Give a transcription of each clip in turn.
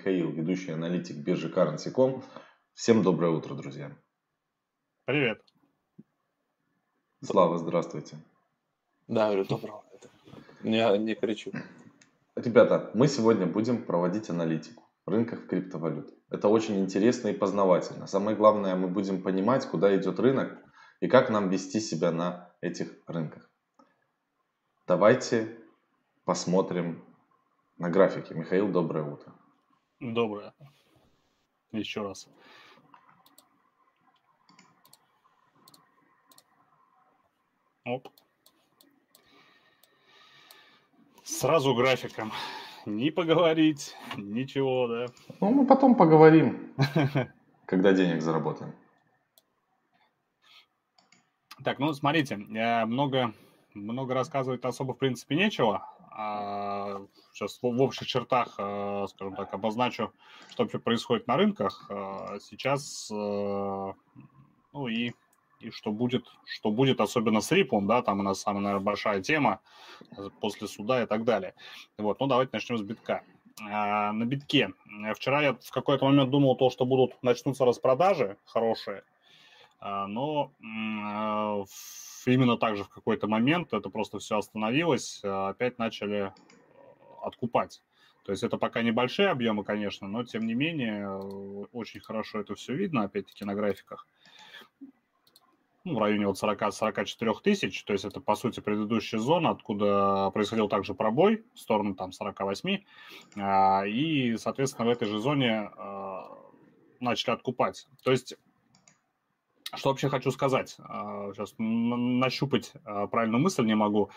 Михаил, ведущий аналитик биржи Currency.com. Всем доброе утро, друзья. Привет. Слава, здравствуйте. Да, говорю, доброго. Не, не кричу. Ребята, мы сегодня будем проводить аналитику рынках криптовалют. Это очень интересно и познавательно. Самое главное, мы будем понимать, куда идет рынок и как нам вести себя на этих рынках. Давайте посмотрим на графике. Михаил, доброе утро. Доброе. Еще раз. Оп. Сразу графиком. Не поговорить, ничего, да. Ну, мы потом поговорим, когда денег заработаем. Так, ну, смотрите, много, много рассказывать особо, в принципе, нечего. Сейчас в общих чертах, а, скажем так, обозначу, что вообще происходит на рынках. А, сейчас, ну и и что будет, что будет особенно с Риплом, да, там у нас самая, наверное, большая тема э, после суда и так далее. Вот, ну давайте начнем с битка. На битке. Вчера я в какой-то момент думал то, что будут начнутся распродажи хорошие, но а, именно так же в какой-то момент это просто все остановилось, опять начали э, откупать. То есть это пока небольшие объемы, конечно, но тем не менее э, очень хорошо это все видно, опять-таки на графиках ну, в районе вот 40-44 тысяч, то есть это, по сути, предыдущая зона, откуда происходил также пробой в сторону там 48, а, и, соответственно, в этой же зоне а, начали откупать. То есть что вообще хочу сказать? Сейчас а, нащупать правильную мысль не могу.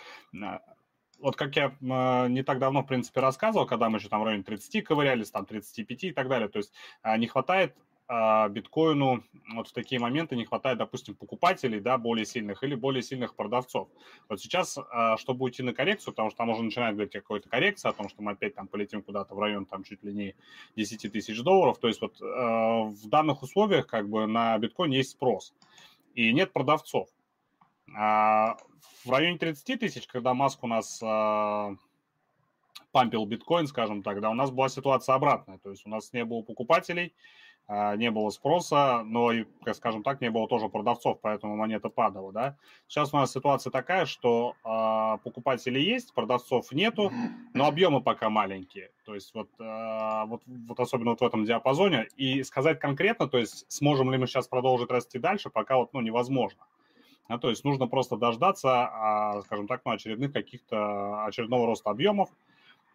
Вот как я не так давно, в принципе, рассказывал, когда мы еще там в районе 30 ковырялись, там 35 и так далее, то есть не хватает а, биткоину вот в такие моменты не хватает, допустим, покупателей, да, более сильных или более сильных продавцов. Вот сейчас, а, чтобы уйти на коррекцию, потому что там уже начинает говорить о какой-то коррекции, о том, что мы опять там полетим куда-то в район там чуть ли не 10 тысяч долларов, то есть вот а, в данных условиях как бы на биткоине есть спрос и нет продавцов. В районе 30 тысяч, когда Маск у нас пампил биткоин, скажем так, да, у нас была ситуация обратная, то есть у нас не было покупателей, а, не было спроса, но, как скажем так, не было тоже продавцов, поэтому монета падала, да. Сейчас у нас ситуация такая, что э, покупателей есть, продавцов нету, но объемы пока маленькие, то есть вот, э, вот, вот особенно вот в этом диапазоне, и сказать конкретно, то есть сможем ли мы сейчас продолжить расти дальше, пока вот, ну, невозможно. А, то есть нужно просто дождаться, а, скажем так, ну, очередных каких-то, очередного роста объемов,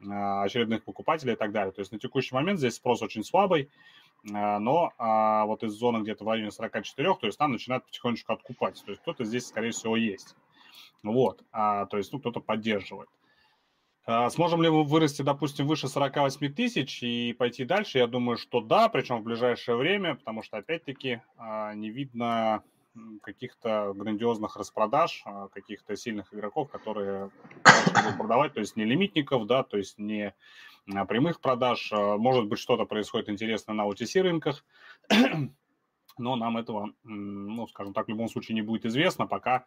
а, очередных покупателей и так далее. То есть на текущий момент здесь спрос очень слабый, а, но вот из зоны где-то в районе 44, то есть там начинают потихонечку откупать. То есть кто-то здесь, скорее всего, есть. Вот, то есть ну, кто-то поддерживает. Сможем ли мы вырасти, допустим, выше 48 тысяч и пойти дальше? Я думаю, что да, причем в ближайшее время, потому что, опять-таки, не видно каких-то грандиозных распродаж, а, каких-то сильных игроков, которые будут продавать, то есть не лимитников, да, то есть не а, прямых продаж. А, может быть, что-то происходит интересное на OTC рынках, но нам этого, ну, скажем так, в любом случае не будет известно, пока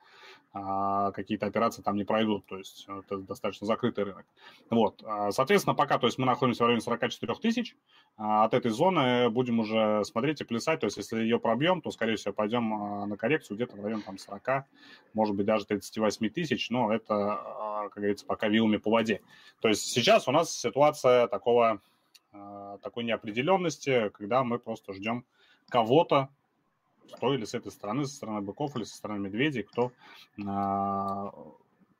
а, какие-то операции там не пройдут, то есть это достаточно закрытый рынок. Вот, а, соответственно, пока, то есть мы находимся в районе 44 тысяч, а, от этой зоны будем уже смотреть и плясать, то есть если ее пробьем, то, скорее всего, пойдем а, на коррекцию где-то в районе там 40, может быть, даже 38 тысяч, но это, как говорится, пока вилами по воде. То есть сейчас у нас ситуация такого, такой неопределенности, когда мы просто ждем кого-то, кто или с этой стороны, со стороны быков или со стороны медведей, кто, а,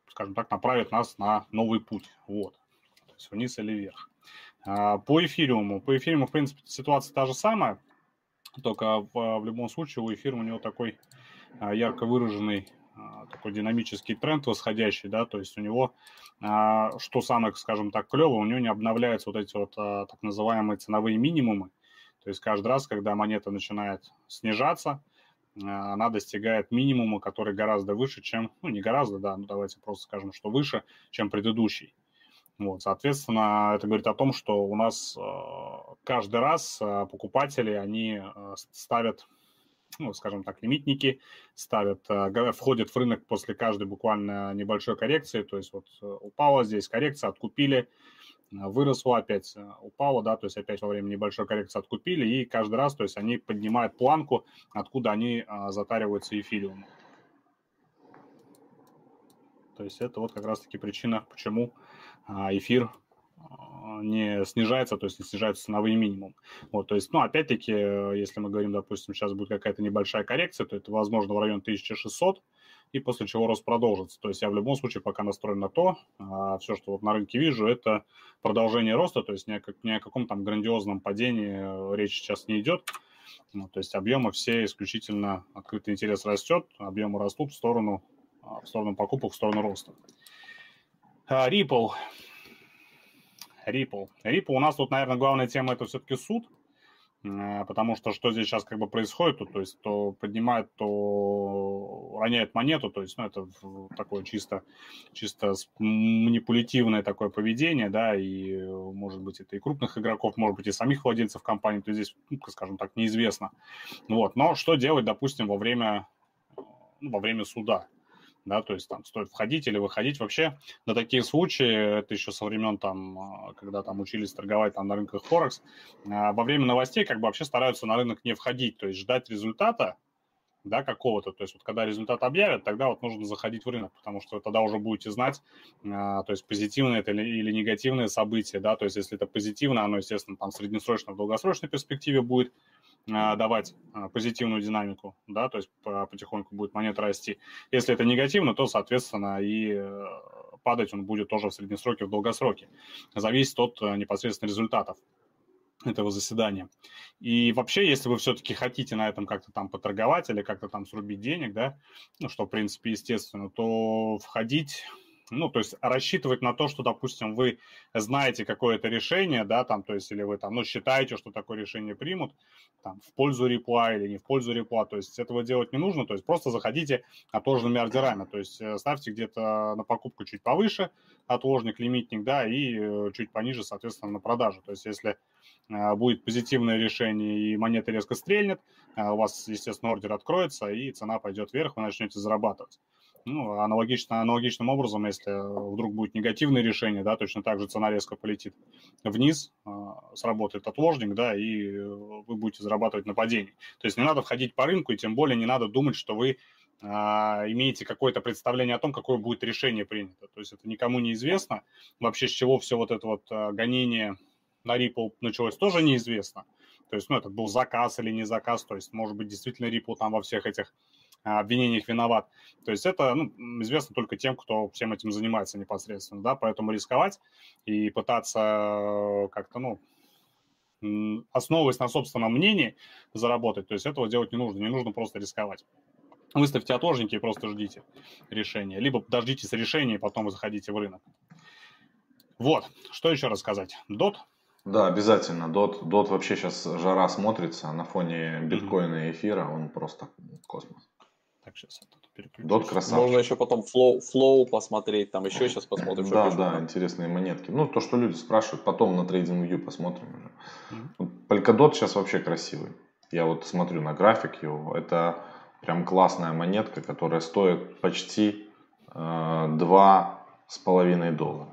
скажем так, направит нас на новый путь. Вот. То есть вниз или вверх. А, по эфириуму. По эфириуму, в принципе, ситуация та же самая, только в, в любом случае у эфира у него такой а, ярко выраженный такой динамический тренд восходящий, да, то есть у него, что самое, скажем так, клево, у него не обновляются вот эти вот так называемые ценовые минимумы, то есть каждый раз, когда монета начинает снижаться, э, она достигает минимума, который гораздо выше, чем, ну не гораздо, да, ну давайте просто скажем, что выше, чем предыдущий. Вот, соответственно, это говорит о том, что у нас э, каждый раз э, покупатели, они ставят, ну, скажем так, лимитники, ставят, входят в рынок после каждой буквально небольшой коррекции, то есть вот упала здесь коррекция, откупили, выросло, опять упало, да, то есть опять во время небольшой коррекции откупили, и каждый раз, то есть они поднимают планку, откуда они затариваются эфириумом. То есть это вот как раз-таки причина, почему эфир не снижается, то есть не снижается ценовые минимум. Вот, то есть, ну, опять-таки, если мы говорим, допустим, сейчас будет какая-то небольшая коррекция, то это, возможно, в район 1600, и после чего рост продолжится. То есть я в любом случае пока настроен на то, а все, что вот на рынке вижу, это продолжение роста, то есть ни о, как, ни о каком там грандиозном падении речь сейчас не идет. Ну, то есть объемы все исключительно открытый интерес растет, объемы растут в сторону, в сторону покупок, в сторону роста. А, Ripple. Ripple. Ripple у нас тут, наверное, главная тема это все-таки суд, э, потому что что здесь сейчас как бы происходит, то, то есть то поднимает, то роняет монету, то есть ну, это такое чисто, чисто манипулятивное такое поведение, да, и может быть это и крупных игроков, может быть и самих владельцев компании, то здесь, ну, скажем так, неизвестно. Вот, но что делать, допустим, во время, ну, во время суда? Да, то есть там стоит входить или выходить. Вообще на такие случаи, это еще со времен там, а, когда там учились торговать там на рынках Форекс, а, во время новостей как бы вообще стараются на рынок не входить, то есть ждать результата, да, какого-то. То есть вот когда результат объявят, тогда вот нужно заходить в рынок, потому что тогда уже будете знать, а, то есть позитивное это или, или негативное событие, да, то есть если это позитивное, оно, естественно, там среднесрочной, в долгосрочной перспективе будет давать а, позитивную динамику, да, то есть потихоньку будет монета расти. Если это негативно, то, соответственно, и э, падать он будет тоже в среднесроке, в долгосроке. Зависит от э, непосредственно результатов этого заседания. И вообще, если вы все-таки хотите на этом как-то там поторговать или как-то там срубить денег, да, ну, что, в принципе, естественно, то входить ну, то есть рассчитывать на то, что, допустим, вы знаете какое-то решение, да, там, то есть, или вы там, ну, считаете, что такое решение примут, там, в пользу репла или не в пользу репла, то есть этого делать не нужно, то есть просто заходите отложенными ордерами, то есть э, ставьте где-то на покупку чуть повыше отложник, лимитник, да, и э, чуть пониже, соответственно, на продажу, то есть если э, будет позитивное решение и монета резко стрельнет, у вас, естественно, ордер откроется и цена пойдет вверх, вы начнете зарабатывать. Ну, аналогично, аналогичным образом, если вдруг будет негативное решение, да, точно так же цена резко полетит вниз, а, сработает отложник, да, и вы будете зарабатывать на падении. То есть не надо входить по рынку, и тем более не надо думать, что вы имеете какое-то представление о том, какое будет решение принято. То есть это никому не известно. Вообще, с чего все вот это вот гонение на Ripple началось, тоже неизвестно. То есть, ну, это был заказ или не заказ, то есть, может быть, действительно Ripple там во всех этих обвинениях виноват. То есть это ну, известно только тем, кто всем этим занимается непосредственно, да, поэтому рисковать и пытаться э, как-то, ну, основываясь на собственном мнении, заработать, то есть этого делать не нужно, не нужно просто рисковать. Выставьте отложники и просто ждите решения. Либо дождитесь решения, и потом вы заходите в рынок. Вот, что еще рассказать? Дот? Да, обязательно. Дот, Дот вообще сейчас жара смотрится на фоне биткоина и эфира, он просто космос. Так, сейчас я Дот красавчик. Можно еще потом flow, flow посмотреть, там еще сейчас посмотрим. Да, да, интересные монетки. Ну, то, что люди спрашивают, потом на TradingView посмотрим уже. Polkadot сейчас вообще красивый. Я вот смотрю на график его. Это прям классная монетка, которая стоит почти э, два с половиной доллара.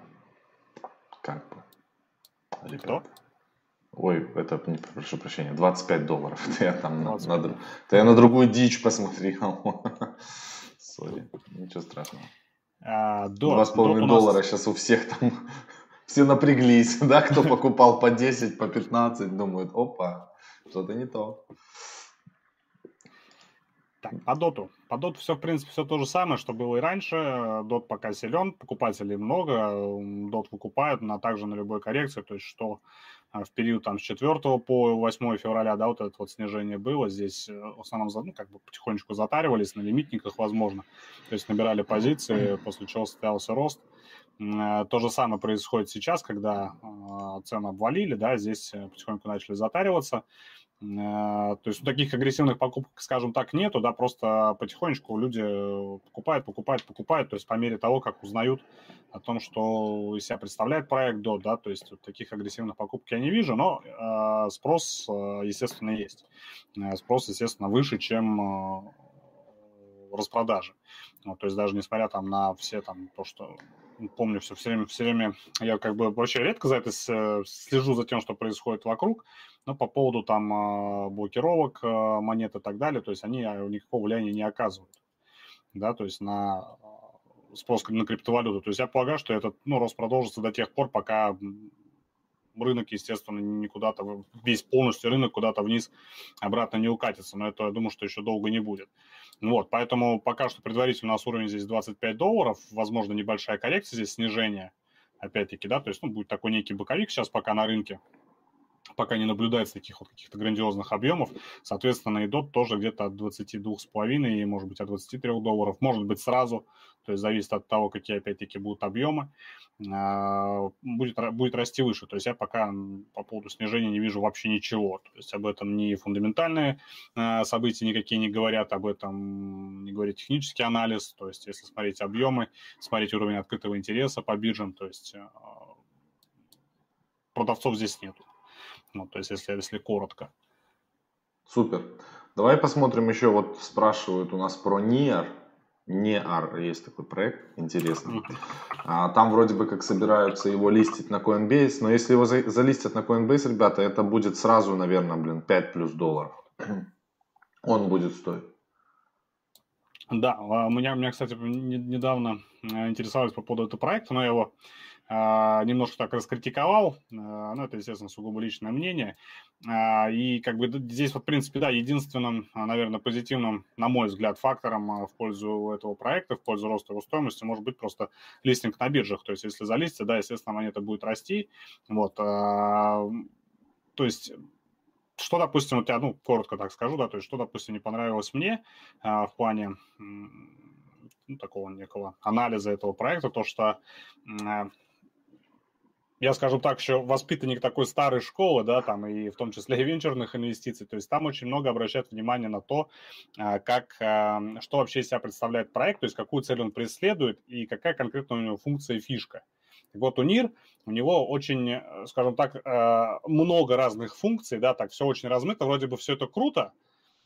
Как бы. Ребят. Кто? Ой, это, прошу прощения, 25 долларов. Это я там на, на, это я на другую дичь посмотрел. Сори, ничего страшного. А, до, Два с половиной доллара сейчас у всех там все напряглись, да, кто покупал по 10, по 15, думают, опа, что-то не то. Так, по доту. По доту все, в принципе, все то же самое, что было и раньше. Дот пока силен, покупателей много, дот выкупают, но также на любой коррекции, то есть что в период там с 4 по 8 февраля, да, вот это вот снижение было, здесь э, в основном ну, как бы потихонечку затаривались на лимитниках, возможно, то есть набирали позиции, после чего состоялся рост. Э, то же самое происходит сейчас, когда цены обвалили, да, здесь э, потихоньку начали затариваться, Э, то есть таких агрессивных покупок, скажем так, нету, да, просто потихонечку люди покупают, покупают, покупают, то есть по мере того, как узнают о том, что из себя представляет проект DOT, да, то есть вот таких агрессивных покупок я не вижу, но э, спрос, э, естественно, есть. Э, спрос, естественно, выше, чем э, распродажи. Вот, то есть даже несмотря там на все там то, что помню все, все время, все время, я как бы вообще редко за это слежу за тем, что происходит вокруг, но по поводу там а, блокировок монет и так далее, то есть они никакого влияния не оказывают, да, то есть на спрос на криптовалюту. То есть я полагаю, что этот ну, рост продолжится до тех пор, пока рынок, естественно, не куда-то, весь полностью рынок куда-то вниз обратно не укатится. Но это, я думаю, что еще долго не будет. Вот, поэтому пока что предварительно у нас уровень здесь 25 долларов, возможно, небольшая коррекция здесь, снижение, опять-таки, да, то есть, ну, будет такой некий боковик сейчас пока на рынке, пока не наблюдается таких вот каких-то грандиозных объемов. Соответственно, и DOT тоже где-то от 22,5 и, может быть, от 23 долларов, может быть, сразу. То есть зависит от того, какие, опять-таки, будут объемы. А, будет, будет расти выше. То есть я пока по поводу снижения не вижу вообще ничего. То есть об этом ни фундаментальные а, события никакие не говорят, об этом не говорит технический анализ. То есть если смотреть объемы, смотреть уровень открытого интереса по биржам, то есть а, продавцов здесь нету. Ну, то есть, если, если коротко. Супер. Давай посмотрим еще, вот спрашивают у нас про NIR. NIR есть такой проект, интересный. А, там вроде бы как собираются его листить на Coinbase, но если его за, залистят на Coinbase, ребята, это будет сразу, наверное, блин, 5 плюс долларов. Он будет стоить. Да, у меня, у меня, кстати, недавно э, интересовались по поводу этого проекта, но я его а, немножко так раскритиковал, а, ну, это, естественно, сугубо личное мнение, а, и как бы здесь, вот, в принципе, да, единственным, наверное, позитивным, на мой взгляд, фактором в пользу этого проекта, в пользу роста его стоимости может быть просто листинг на биржах, то есть если залистить, да, естественно, монета будет расти, вот, то есть что, допустим, вот я, ну, коротко так скажу, да, то есть что, допустим, не понравилось мне в плане ну, такого некого анализа этого проекта, то, что я, скажу так, еще воспитанник такой старой школы, да, там и в том числе и венчурных инвестиций, то есть там очень много обращают внимание на то, а, как, а, что вообще себя представляет проект, то есть какую цель он преследует и какая конкретно у него функция и фишка. Так вот, НИР, у него очень, скажем так, а, много разных функций, да, так все очень размыто, вроде бы все это круто,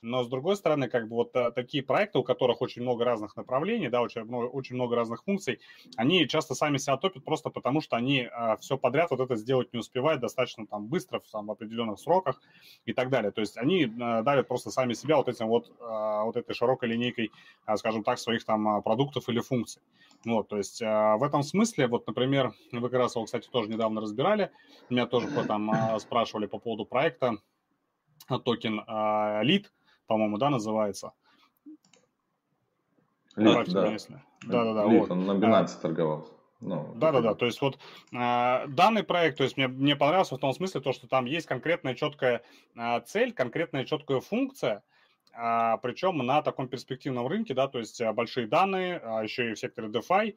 но, с другой стороны, как бы вот а, такие проекты, у которых очень много разных направлений, да, очень много, очень много разных функций, они часто сами себя топят просто потому, что они а, все подряд вот это сделать не успевают достаточно там быстро, в, там, в определенных сроках и так далее. То есть они а, давят просто сами себя вот этим вот, а, вот этой широкой линейкой, а, скажем так, своих там продуктов или функций. Вот, то есть в этом смысле, вот, например, вы как раз его, кстати, тоже недавно разбирали, меня тоже там спрашивали по поводу проекта, токен Lead, по-моему, да, называется. Лид, да. Если... Да, да, да. Лид, вот. он на Binance а, торговался. Ну, да, да, да. То есть вот э, данный проект, то есть мне, мне понравился в том смысле то, что там есть конкретная четкая э, цель, конкретная четкая функция, э, причем на таком перспективном рынке, да, то есть большие данные, а еще и в секторе DeFi, а,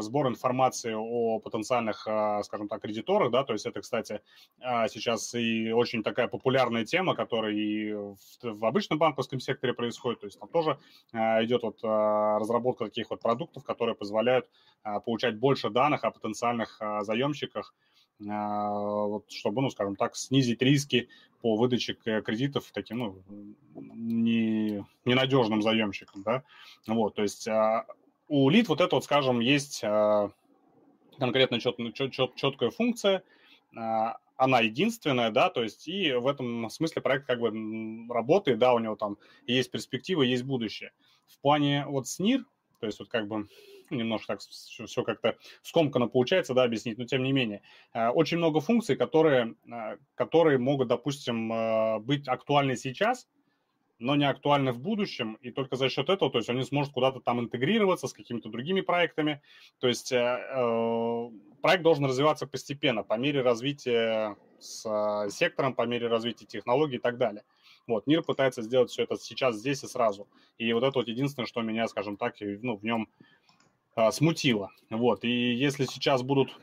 сбор информации о потенциальных, а, скажем так, кредиторах, да, то есть это, кстати, а, сейчас и очень такая популярная тема, которая и в обычном банковском секторе происходит, то есть там тоже идет вот разработка таких вот продуктов, которые позволяют получать больше данных о потенциальных заемщиках, вот, чтобы, ну, скажем так, снизить риски по выдаче кредитов таким, ну, не, ненадежным заемщикам, да, вот, то есть у лид вот это вот, скажем, есть а, конкретно чет, чет, чет, четкая функция, а, она единственная, да, то есть и в этом смысле проект как бы работает, да, у него там есть перспективы, есть будущее. В плане вот СНИР, то есть вот как бы ну, немножко так все, все как-то скомканно получается, да, объяснить, но тем не менее. А, очень много функций, которые, которые могут, допустим, быть актуальны сейчас, но не актуальны в будущем, и только за счет этого, то есть они сможет куда-то там интегрироваться с какими-то другими проектами. То есть э, э, проект должен развиваться постепенно, по мере развития с э, сектором, по мере развития технологий и так далее. Вот, мир пытается сделать все это сейчас, здесь и сразу. И вот это вот единственное, что меня, скажем так, ну, в нем э, смутило. Вот, и если сейчас будут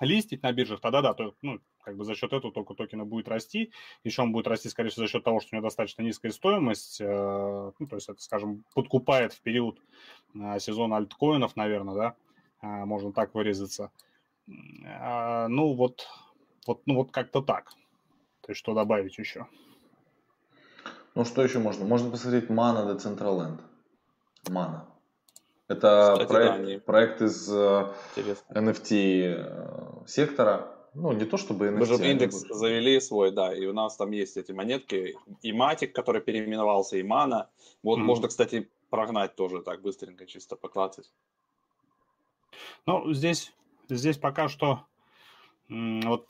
листить на биржах, тогда да, то ну, как бы за счет этого только токена будет расти. Еще он будет расти, скорее всего, за счет того, что у него достаточно низкая стоимость. Э, ну, то есть это, скажем, подкупает в период э, сезона альткоинов, наверное, да, э, можно так вырезаться. Ну, вот, вот, ну, вот как-то так. То есть что добавить еще? Ну, что еще можно? Можно посмотреть Mana Decentraland. Mana. Это Кстати, проект, да, они... проект из Интересно. NFT сектора. Ну, не то чтобы NFT. Мы же индекс были. завели свой, да, и у нас там есть эти монетки. И Матик, который переименовался, и Мана. Вот mm-hmm. можно, кстати, прогнать тоже так быстренько, чисто поклацать. Ну, здесь, здесь пока что вот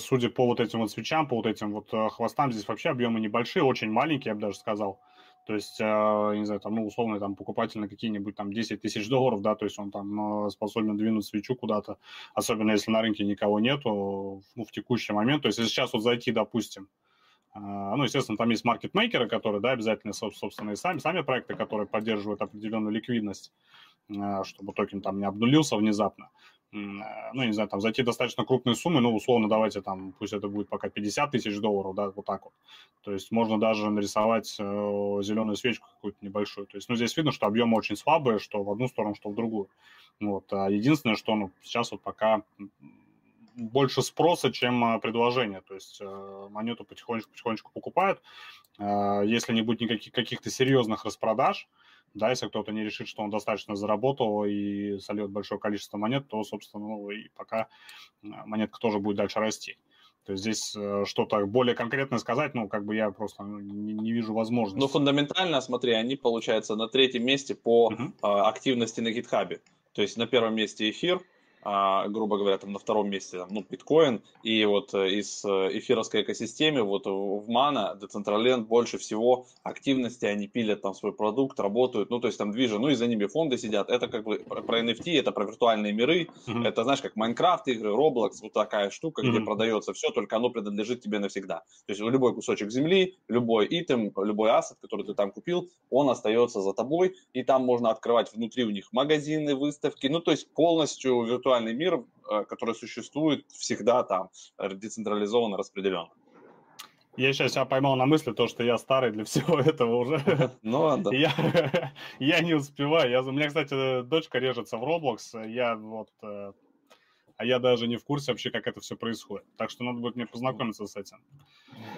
судя по вот этим вот свечам, по вот этим вот хвостам, здесь вообще объемы небольшие, очень маленькие, я бы даже сказал. То есть, э, не знаю, там, ну, условно, там, покупатель на какие-нибудь там 10 тысяч долларов, да, то есть он там э, способен двинуть свечу куда-то, особенно если на рынке никого нету, ну, в текущий момент. То есть, если сейчас вот зайти, допустим, э, ну, естественно, там есть маркетмейкеры, которые, да, обязательно, собственно, и сами, сами проекты, которые поддерживают определенную ликвидность, чтобы токен там не обнулился внезапно ну, не знаю, там зайти достаточно крупные суммы, ну, условно, давайте там, пусть это будет пока 50 тысяч долларов, да, вот так вот. То есть можно даже нарисовать э, зеленую свечку какую-то небольшую. То есть, ну, здесь видно, что объемы очень слабые, что в одну сторону, что в другую. Вот. А единственное, что, ну, сейчас вот пока больше спроса, чем э, предложения. То есть э, монету потихонечку-потихонечку покупают. Э, если не будет никаких каких-то серьезных распродаж, да, если кто-то не решит, что он достаточно заработал и сольет большое количество монет, то, собственно, ну, и пока э, монетка тоже будет дальше расти. То есть здесь э, что-то более конкретное сказать, ну, как бы я просто ну, не, не вижу возможности. Ну, фундаментально, смотри, они, получается, на третьем месте по uh-huh. активности на гитхабе. То есть на первом месте эфир, а, грубо говоря, там на втором месте, там, ну, биткоин, и вот э, из э, эфировской экосистемы, вот в Mana, Decentraland больше всего активности, они пилят там свой продукт, работают, ну, то есть там движа, ну, и за ними фонды сидят, это как бы про NFT, это про виртуальные миры, mm-hmm. это, знаешь, как Майнкрафт игры, Roblox, вот такая штука, mm-hmm. где продается все, только оно принадлежит тебе навсегда. То есть любой кусочек земли, любой итем, любой ассет, который ты там купил, он остается за тобой, и там можно открывать внутри у них магазины, выставки, ну, то есть полностью виртуальные виртуальный мир, э, который существует всегда там, децентрализованно распределен. Я сейчас себя поймал на мысли, то, что я старый для всего этого уже. Ну, ладно. Я, я не успеваю. Я, у меня, кстати, дочка режется в Roblox. Я вот... Э, а я даже не в курсе вообще, как это все происходит. Так что надо будет мне познакомиться с этим.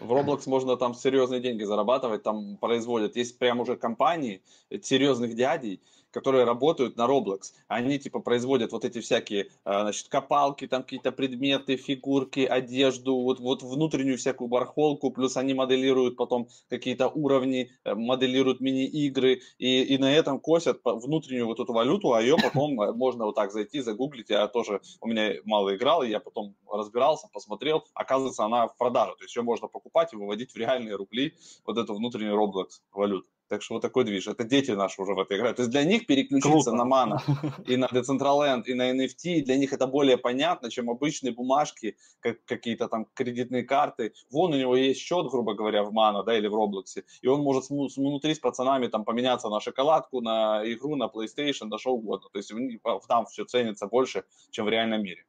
В Roblox можно там серьезные деньги зарабатывать, там производят. Есть прям уже компании серьезных дядей, которые работают на Roblox. Они типа производят вот эти всякие, а, значит, копалки, там какие-то предметы, фигурки, одежду, вот, вот внутреннюю всякую бархолку, плюс они моделируют потом какие-то уровни, э, моделируют мини-игры, и, и на этом косят внутреннюю вот эту валюту, а ее потом э, можно вот так зайти, загуглить. Я тоже, у меня мало играл, и я потом разбирался, посмотрел, оказывается, она в продаже, то есть ее можно покупать и выводить в реальные рубли, вот эту внутреннюю Roblox валюту. Так что вот такой движ. Это дети наши уже в это играют. То есть для них переключиться Круто. на мана и на Decentraland, и на NFT, для них это более понятно, чем обычные бумажки, как какие-то там кредитные карты. Вон у него есть счет, грубо говоря, в мана, да, или в Роблоксе, и он может внутри с пацанами там поменяться на шоколадку, на игру, на PlayStation, на что угодно. То есть там все ценится больше, чем в реальном мире.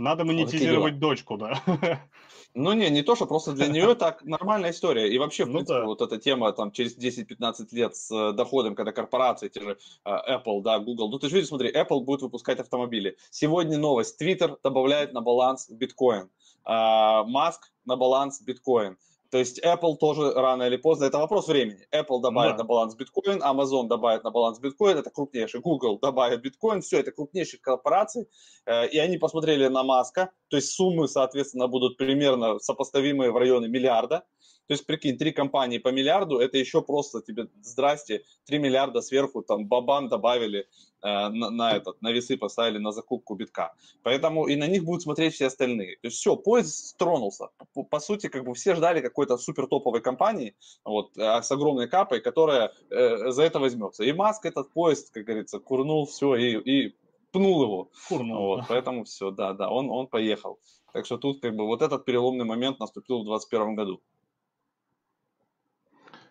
Надо монетизировать вот дочку, да. Ну не, не то, что просто для нее так нормальная история. И вообще, в ну, принципе, да. вот эта тема там через 10-15 лет с э, доходом, когда корпорации, те же э, Apple, да, Google, ну ты же видишь, смотри, Apple будет выпускать автомобили. Сегодня новость, Twitter добавляет на баланс биткоин, Маск на баланс биткоин. То есть Apple тоже рано или поздно, это вопрос времени. Apple добавит да. на баланс биткоин, Amazon добавит на баланс биткоин, это крупнейший, Google добавит биткоин, все это крупнейшие корпорации, э, и они посмотрели на Маска, то есть суммы, соответственно, будут примерно сопоставимые в районе миллиарда, то есть, прикинь, три компании по миллиарду, это еще просто тебе, здрасте, три миллиарда сверху, там, бабан добавили, э, на, на этот, на весы поставили на закупку битка. Поэтому и на них будут смотреть все остальные. То есть все, поезд тронулся. По, по сути, как бы все ждали какой-то супер топовой компании, вот, э, с огромной капой, которая э, за это возьмется. И Маск этот поезд, как говорится, курнул все и, и пнул его. Курнул. Вот, поэтому все, да, да, он, он поехал. Так что тут как бы вот этот переломный момент наступил в 2021 году.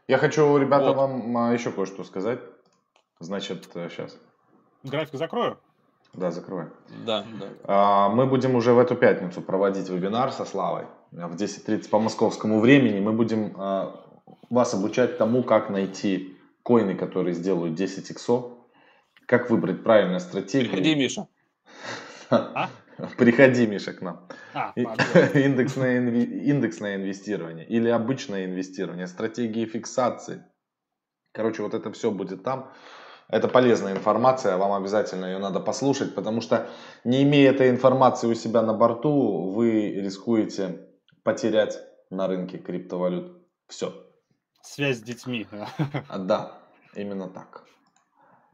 Я хочу, ребята, вот. вам а, еще кое-что сказать. Значит, сейчас. Э, График закрою? Да, закрывай. Да, да. А, мы будем уже в эту пятницу проводить вебинар со Славой в 10.30 по московскому времени. Мы будем а, вас обучать тому, как найти коины, которые сделают 10 иксов, как выбрать правильную стратегию. Приходи, Миша. А? Приходи, Миша, к нам. А, индексное, индексное инвестирование или обычное инвестирование, стратегии фиксации. Короче, вот это все будет там. Это полезная информация, вам обязательно ее надо послушать, потому что не имея этой информации у себя на борту, вы рискуете потерять на рынке криптовалют все. Связь с детьми. Да, именно так.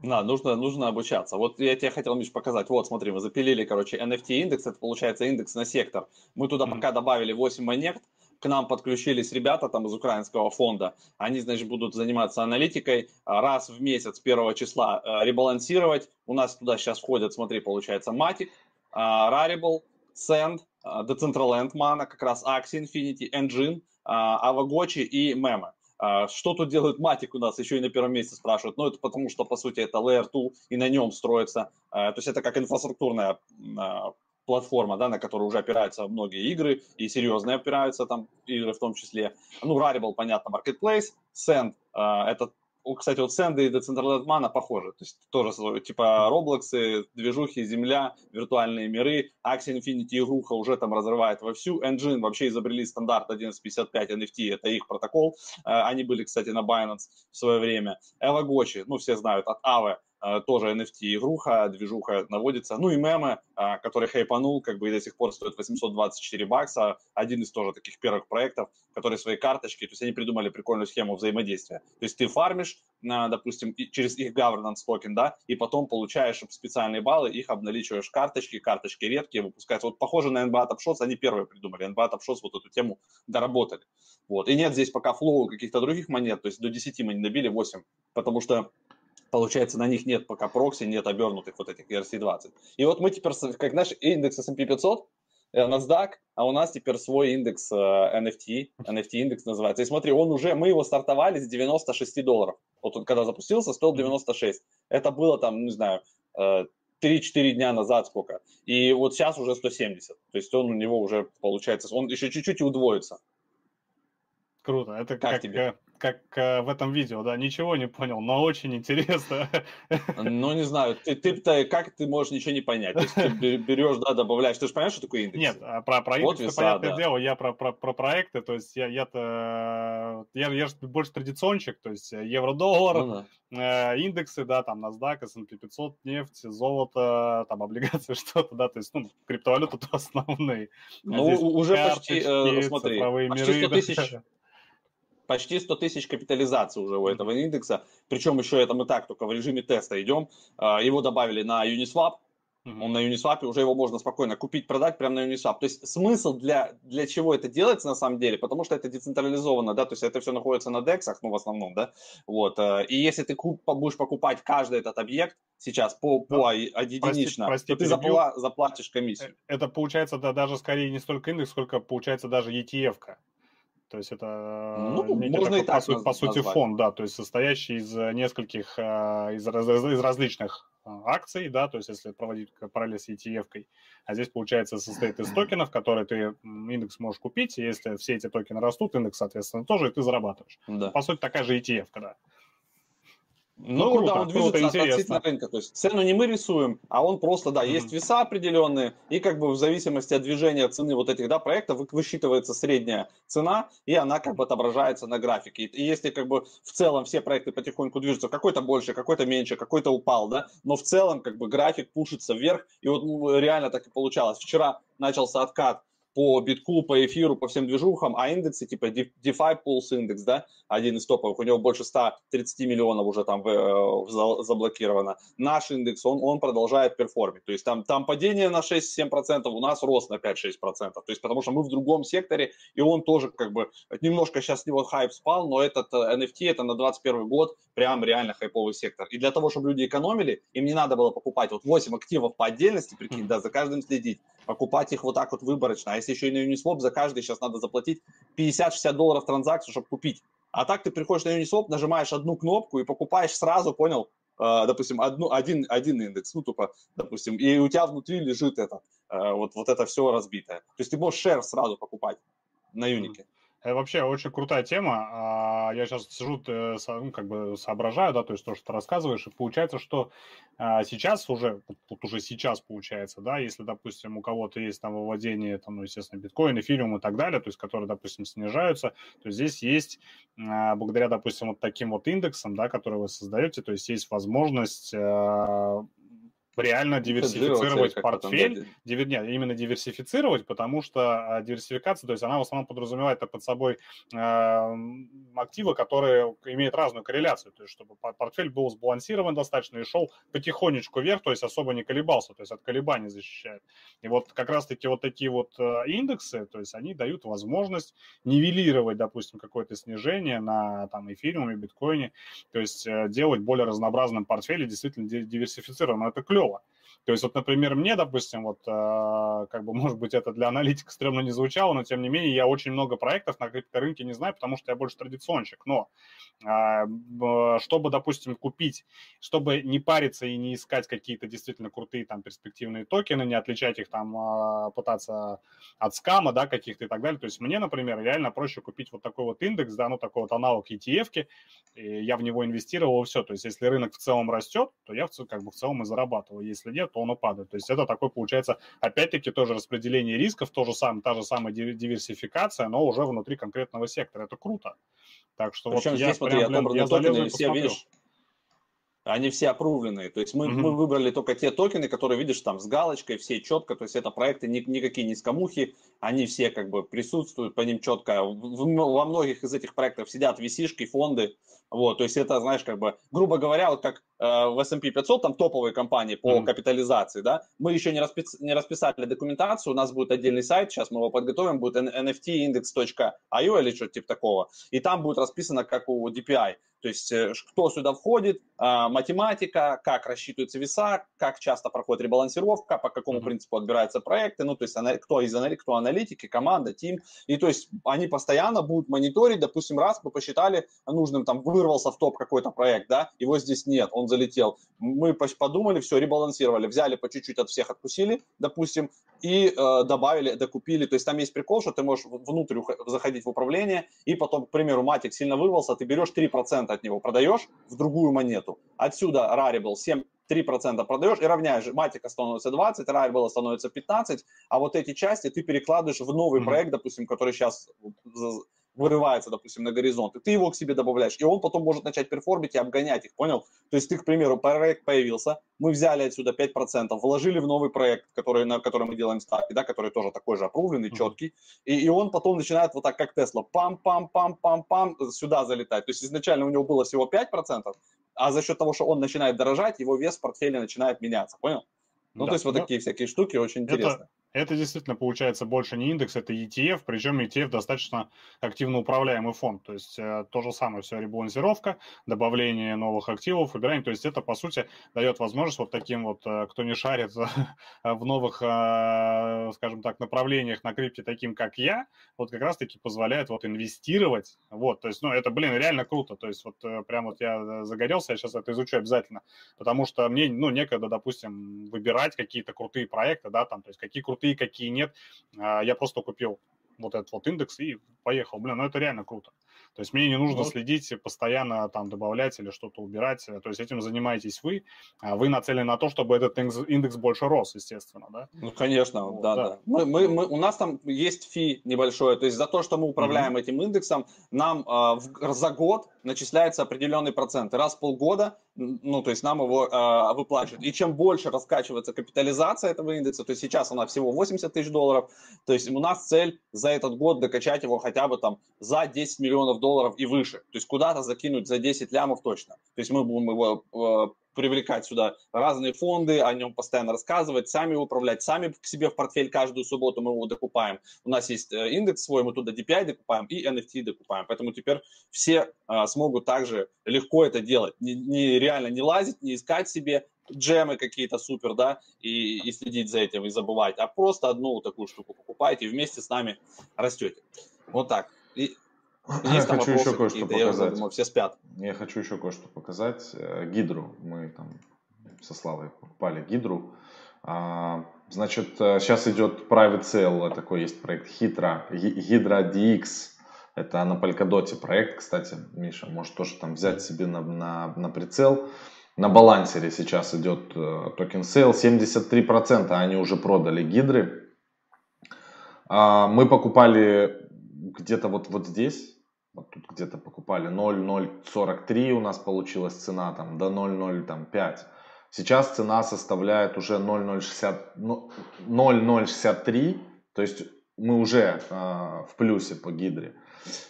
Да, нужно, нужно обучаться. Вот я тебе хотел, Миш, показать. Вот, смотри, мы запилили, короче, NFT индекс. Это получается индекс на сектор. Мы туда mm-hmm. пока добавили 8 монет. К нам подключились ребята там из украинского фонда. Они, значит, будут заниматься аналитикой. Раз в месяц, первого числа, э, ребалансировать. У нас туда сейчас входят, смотри, получается, Matic, э, Rarible, Sand, Decentraland Mana, как раз Axie Infinity, Engine, Avagotchi и Meme. А, что тут делает Матик у нас, еще и на первом месте спрашивают. Ну, это потому, что, по сути, это Layer 2, и на нем строится. А, то есть это как инфраструктурная а, платформа, да, на которой уже опираются многие игры, и серьезные опираются там игры в том числе. Ну, Rarible, понятно, Marketplace, Send, это кстати, вот Сэнды и Decentraland Mana похожи. То есть тоже типа Roblox, движухи, Земля, виртуальные миры. Axie Infinity игруха уже там разрывает вовсю. Engine вообще изобрели стандарт 1155 NFT, это их протокол. Э, они были, кстати, на Binance в свое время. Эвагочи, ну все знают, от Э, тоже NFT-игруха, движуха наводится. Ну и мемы, э, который хайпанул, как бы и до сих пор стоит 824 бакса. Один из тоже таких первых проектов, которые свои карточки, то есть они придумали прикольную схему взаимодействия. То есть ты фармишь, э, допустим, через их governance токен, да, и потом получаешь специальные баллы, их обналичиваешь карточки, карточки редкие, выпускаются. Вот похоже на NBA Top Shots, они первые придумали. NBA Top Shots вот эту тему доработали. Вот. И нет здесь пока флоу каких-то других монет, то есть до 10 мы не добили, 8, потому что Получается, на них нет пока прокси, нет обернутых вот этих ERC-20. И вот мы теперь, как наш индекс S&P 500, NASDAQ, а у нас теперь свой индекс э, NFT, NFT индекс называется. И смотри, он уже, мы его стартовали с 96 долларов. Вот он когда запустился, стоил 96. Это было там, не знаю, 3-4 э, дня назад сколько. И вот сейчас уже 170. То есть он у него уже получается, он еще чуть-чуть и удвоится. Круто. Это как, как тебе? Как э, в этом видео, да, ничего не понял, но очень интересно. Ну, не знаю, ты, ты как ты можешь ничего не понять? То есть ты берешь, да, добавляешь, ты же понимаешь, что такое индекс? Нет, а про, про индекс, вот веса, понятное да. дело, я про, про, про проекты, то есть я, я-то, я, я же больше традиционщик, то есть евро-доллар, ну, да. э, индексы, да, там NASDAQ, S&P 500, нефть, золото, там облигации, что-то, да, то есть, ну, криптовалюты то основные. Ну, уже почти, э, смотри, почти 100 тысяч, да почти 100 тысяч капитализации уже у этого индекса, причем еще это мы так, только в режиме теста идем, а, его добавили на Uniswap, он на Uniswap, уже его можно спокойно купить, продать прямо на Uniswap. То есть смысл для, для чего это делается на самом деле, потому что это децентрализованно, да, то есть это все находится на DEX, ну, в основном, да, вот. Э, и если ты куп, будешь покупать каждый этот объект сейчас по, по единично, прости, прости, то ты запла, заплатишь комиссию. Э, это получается да, даже скорее не столько индекс, сколько получается даже ETF-ка. То есть это ну, можно такой, и так по, сути, по сути фонд, да, то есть состоящий из нескольких, а, из, из, из различных акций, да, то есть если проводить параллель с ETF-кой, а здесь, получается, состоит из токенов, которые ты индекс можешь купить, и если все эти токены растут, индекс, соответственно, тоже, и ты зарабатываешь. Да. По сути, такая же ETF-ка, да. Ну, ну круто, да, он движется круто, относительно рынка. То есть цену не мы рисуем, а он просто, да, mm-hmm. есть веса определенные, и как бы в зависимости от движения цены вот этих, да, проектов высчитывается средняя цена, и она как бы отображается на графике. И если как бы в целом все проекты потихоньку движутся, какой-то больше, какой-то меньше, какой-то упал, да, но в целом как бы график пушится вверх, и вот ну, реально так и получалось. Вчера начался откат по битку, по эфиру, по всем движухам, а индексы типа DeFi Pulse индекс, да, один из топовых, у него больше 130 миллионов уже там э, заблокировано. Наш индекс, он, он продолжает перформить, то есть там, там падение на 6-7%, у нас рост на 5-6%, то есть потому что мы в другом секторе, и он тоже как бы немножко сейчас с него хайп спал, но этот NFT, э, это на 21 год прям реально хайповый сектор. И для того, чтобы люди экономили, им не надо было покупать вот 8 активов по отдельности, прикинь, да, за каждым следить, покупать их вот так вот выборочно. А если еще и на Uniswap, за каждый сейчас надо заплатить 50-60 долларов транзакцию, чтобы купить. А так ты приходишь на Uniswap, нажимаешь одну кнопку и покупаешь сразу, понял, Uh, допустим, одну, один, один индекс, ну, тупо, допустим, и у тебя внутри лежит это, uh, вот, вот это все разбитое. То есть ты можешь шер сразу покупать на Юнике. Это вообще очень крутая тема. А, я сейчас сижу, э, ну, как бы соображаю, да, то есть то, что ты рассказываешь, и получается, что а, сейчас уже, вот уже сейчас получается, да, если, допустим, у кого-то есть там выводение, там, ну, естественно, биткоин, эфириум и так далее, то есть которые, допустим, снижаются, то здесь есть, а, благодаря, допустим, вот таким вот индексам, да, которые вы создаете, то есть есть возможность реально диверсифицировать портфель, дивер, нет, именно диверсифицировать, потому что а, диверсификация, то есть она в основном подразумевает под собой э, активы, которые имеют разную корреляцию, то есть чтобы портфель был сбалансирован достаточно и шел потихонечку вверх, то есть особо не колебался, то есть от колебаний защищает. И вот как раз-таки вот такие вот э, индексы, то есть они дают возможность нивелировать, допустим, какое-то снижение на там эфириуме, биткоине, то есть э, делать более разнообразным портфель и действительно диверсифицированным. Это клево клево. То есть вот, например, мне, допустим, вот, э, как бы, может быть, это для аналитика стрёмно не звучало, но, тем не менее, я очень много проектов на крипторынке не знаю, потому что я больше традиционщик. Но э, чтобы, допустим, купить, чтобы не париться и не искать какие-то действительно крутые там перспективные токены, не отличать их там, э, пытаться от скама, да, каких-то и так далее. То есть мне, например, реально проще купить вот такой вот индекс, да, ну, такой вот аналог ETF-ки, и я в него инвестировал, и все. То есть если рынок в целом растет, то я как бы в целом и зарабатываю. Если нет, то он упадет. То есть это такой, получается, опять-таки тоже распределение рисков, то же самое, та же самая диверсификация, но уже внутри конкретного сектора. Это круто. Так что Причем вот здесь, я смотри, прям, блин, я токены все, видишь, они все опрувленные. То есть мы, mm-hmm. мы выбрали только те токены, которые, видишь, там с галочкой, все четко. То есть это проекты ни, никакие не скамухи, они все как бы присутствуют по ним четко. В, в, во многих из этих проектов сидят висишки, фонды, вот, то есть это, знаешь, как бы, грубо говоря, вот как э, в S&P 500, там топовые компании по mm-hmm. капитализации, да, мы еще не, распис, не расписали документацию, у нас будет отдельный сайт, сейчас мы его подготовим, будет nftindex.io или что-то типа такого, и там будет расписано, как у DPI, то есть э, кто сюда входит, э, математика, как рассчитываются веса, как часто проходит ребалансировка, по какому mm-hmm. принципу отбираются проекты, ну, то есть кто из аналитики, кто аналитики, команда, тим, и то есть они постоянно будут мониторить, допустим, раз мы посчитали нужным там вырвался в топ какой-то проект, да, его здесь нет, он залетел. Мы подумали, все, ребалансировали, взяли по чуть-чуть от всех, откусили, допустим, и э, добавили, докупили. То есть там есть прикол, что ты можешь внутрь заходить в управление, и потом, к примеру, матик сильно вырвался, ты берешь 3% от него, продаешь в другую монету. Отсюда Rarible 7 3% продаешь и равняешь. Матика становится 20, Rarible становится 15, а вот эти части ты перекладываешь в новый mm-hmm. проект, допустим, который сейчас вырывается, допустим, на горизонт, и ты его к себе добавляешь, и он потом может начать перформить и обгонять их, понял? То есть ты, к примеру, проект появился, мы взяли отсюда 5%, вложили в новый проект, который, на который мы делаем ставки, да, который тоже такой же опрувленный, четкий, и, и он потом начинает вот так, как Тесла, пам-пам-пам-пам-пам, сюда залетать. То есть изначально у него было всего 5%, а за счет того, что он начинает дорожать, его вес в портфеле начинает меняться, понял? Ну, да, то есть вот но... такие всякие штуки очень интересные. Это действительно получается больше не индекс, это ETF, причем ETF достаточно активно управляемый фонд. То есть э, то же самое, все ребалансировка, добавление новых активов, выбирание. То есть это, по сути, дает возможность вот таким вот, э, кто не шарит в новых, э, скажем так, направлениях на крипте, таким как я, вот как раз-таки позволяет вот инвестировать. Вот, то есть, ну, это, блин, реально круто. То есть вот э, прям вот я загорелся, я сейчас это изучу обязательно, потому что мне, ну, некогда, допустим, выбирать какие-то крутые проекты, да, там, то есть какие крутые крутые, какие нет. А, я просто купил вот этот вот индекс и поехал. Блин, ну это реально круто. То есть мне не нужно вот. следить, постоянно там добавлять или что-то убирать. То есть этим занимаетесь вы, а вы нацелены на то, чтобы этот индекс больше рос, естественно, да? Ну, конечно, вот, да, да. да. Мы, мы, мы, у нас там есть фи небольшое, то есть за то, что мы управляем mm-hmm. этим индексом, нам э, в, за год начисляется определенный процент. Раз в полгода, ну, то есть нам его э, выплачивают. И чем больше раскачивается капитализация этого индекса, то есть сейчас она всего 80 тысяч долларов, то есть у нас цель за этот год докачать его хотя бы там за 10 миллионов долларов и выше. То есть куда-то закинуть за 10 лямов точно. То есть мы будем его э, привлекать сюда разные фонды, о нем постоянно рассказывать, сами управлять, сами к себе в портфель каждую субботу мы его докупаем. У нас есть э, индекс свой, мы туда DPI докупаем и NFT докупаем. Поэтому теперь все а, смогут также легко это делать. Не, не реально не лазить, не искать себе джемы какие-то супер, да, и, и следить за этим, и забывать, а просто одну такую штуку покупаете и вместе с нами растете. Вот так. И я хочу еще кое-что показать. Я думаю, все спят. Я хочу еще кое-что показать. Э, гидру. Мы там со Славой покупали гидру. А, значит, сейчас э, идет private sale, такой есть проект Hydra, Hydra DX. Это на Polkadot проект, кстати, Миша, может тоже там взять себе на, на, на прицел. На Balancer е сейчас идет э, token sale. 73% они уже продали гидры. А, мы покупали где-то вот, вот здесь, вот тут где-то покупали 0,043 у нас получилась цена там до 0,005. Сейчас цена составляет уже 0,063, то есть мы уже э, в плюсе по гидре.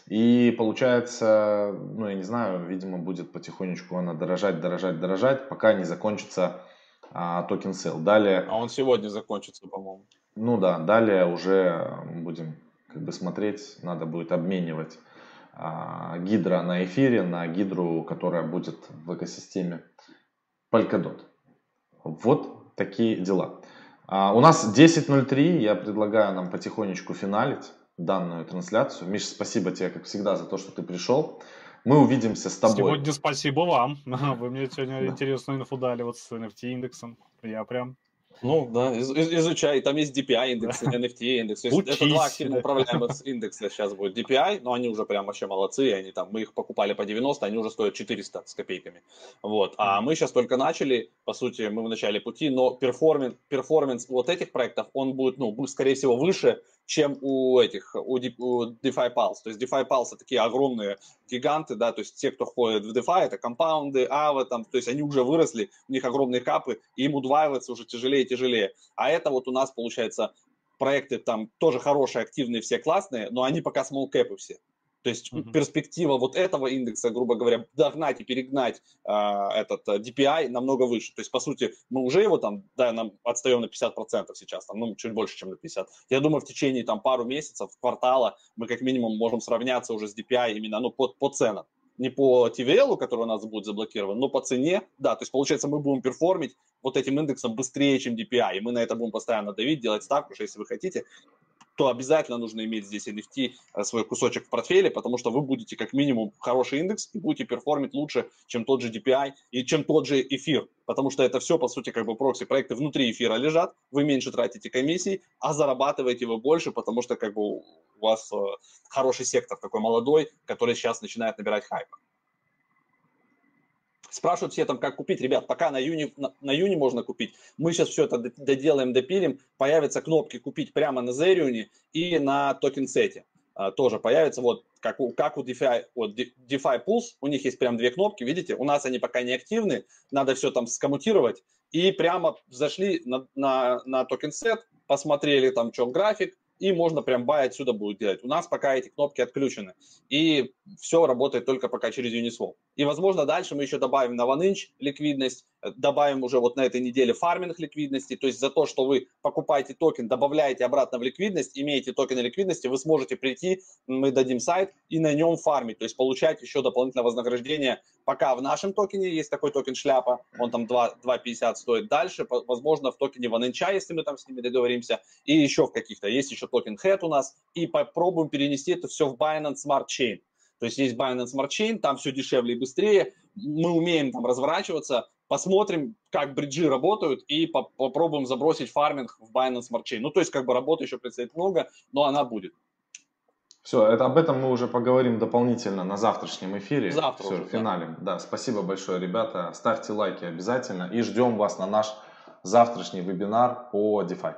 И получается, ну я не знаю, видимо будет потихонечку она дорожать, дорожать, дорожать, пока не закончится а, token sale. Далее... А он сегодня закончится, по-моему. Ну да, далее уже будем как бы смотреть, надо будет обменивать а, гидру на эфире на гидру, которая будет в экосистеме Polkadot. Вот такие дела. А, у нас 10.03, я предлагаю нам потихонечку финалить данную трансляцию. Миша, спасибо тебе, как всегда, за то, что ты пришел. Мы увидимся с тобой. Сегодня спасибо вам. Вы мне сегодня интересную инфу дали вот с NFT-индексом. Я прям ну, да, из, изучай. Там есть DPI индекс, NFT индекс. То есть это два активно управляемых индекса сейчас будет. DPI, но они уже прям вообще молодцы. Они там, мы их покупали по 90, они уже стоят 400 с копейками. Вот. А мы сейчас только начали, по сути, мы в начале пути, но performance, performance вот этих проектов, он будет, ну, скорее всего, выше, чем у этих, у, у DeFi Pulse. То есть DeFi Pulse это такие огромные гиганты, да, то есть те, кто ходит в DeFi, это компаунды, Ава, там, то есть они уже выросли, у них огромные капы, и им удваиваться уже тяжелее и тяжелее. А это вот у нас, получается, проекты там тоже хорошие, активные, все классные, но они пока small cap все. То есть uh-huh. перспектива вот этого индекса, грубо говоря, догнать и перегнать э, этот э, DPI намного выше. То есть, по сути, мы уже его там, да, нам отстаем на 50% сейчас, там, ну, чуть больше, чем на 50%. Я думаю, в течение там пару месяцев, квартала мы как минимум можем сравняться уже с DPI именно, ну, по, по ценам не по TVL, который у нас будет заблокирован, но по цене, да, то есть получается мы будем перформить вот этим индексом быстрее, чем DPI, и мы на это будем постоянно давить, делать ставку, что если вы хотите, то обязательно нужно иметь здесь NFT э, свой кусочек в портфеле, потому что вы будете как минимум хороший индекс и будете перформить лучше, чем тот же DPI и чем тот же эфир, потому что это все, по сути, как бы прокси проекты внутри эфира лежат, вы меньше тратите комиссий, а зарабатываете вы больше, потому что как бы у вас э, хороший сектор такой молодой, который сейчас начинает набирать хайп. Спрашивают все там, как купить. Ребят, пока на Uni, на, на Uni можно купить. Мы сейчас все это доделаем, допилим. Появятся кнопки купить прямо на Zerion и на TokenSet е. А, тоже появится. Вот как у, как у DeFi, вот DeFi Pulse, у них есть прям две кнопки, видите? У нас они пока не активны, надо все там скоммутировать. И прямо зашли на, на, на TokenSet, посмотрели там, что график, и можно прям buy отсюда будет делать. У нас пока эти кнопки отключены, и все работает только пока через Uniswap. И, возможно, дальше мы еще добавим на ликвидность, э, добавим уже вот на этой неделе фарминг ликвидности, то есть за то, что вы покупаете токен, добавляете обратно в ликвидность, имеете токены ликвидности, вы сможете прийти, мы дадим сайт и на нем фармить, то есть получать еще дополнительное вознаграждение. Пока в нашем токене. Есть такой токен шляпа, он там 2,50 стоит дальше, возможно, в токене OneInch, если мы там с ними договоримся, и еще в каких-то, есть еще токен Head у нас, и попробуем перенести это все в Binance Smart Chain. То есть есть Binance Smart Chain, там все дешевле и быстрее, мы умеем там разворачиваться, посмотрим, как бриджи работают и по попробуем забросить фарминг в Binance Smart Chain. Ну, то есть как бы работы еще предстоит много, но она будет. Все, это, об этом мы уже поговорим дополнительно на завтрашнем эфире. Завтра Все, уже, финалем. Да. да, спасибо большое, ребята. Ставьте лайки обязательно и ждем вас на наш завтрашний вебинар по DeFi.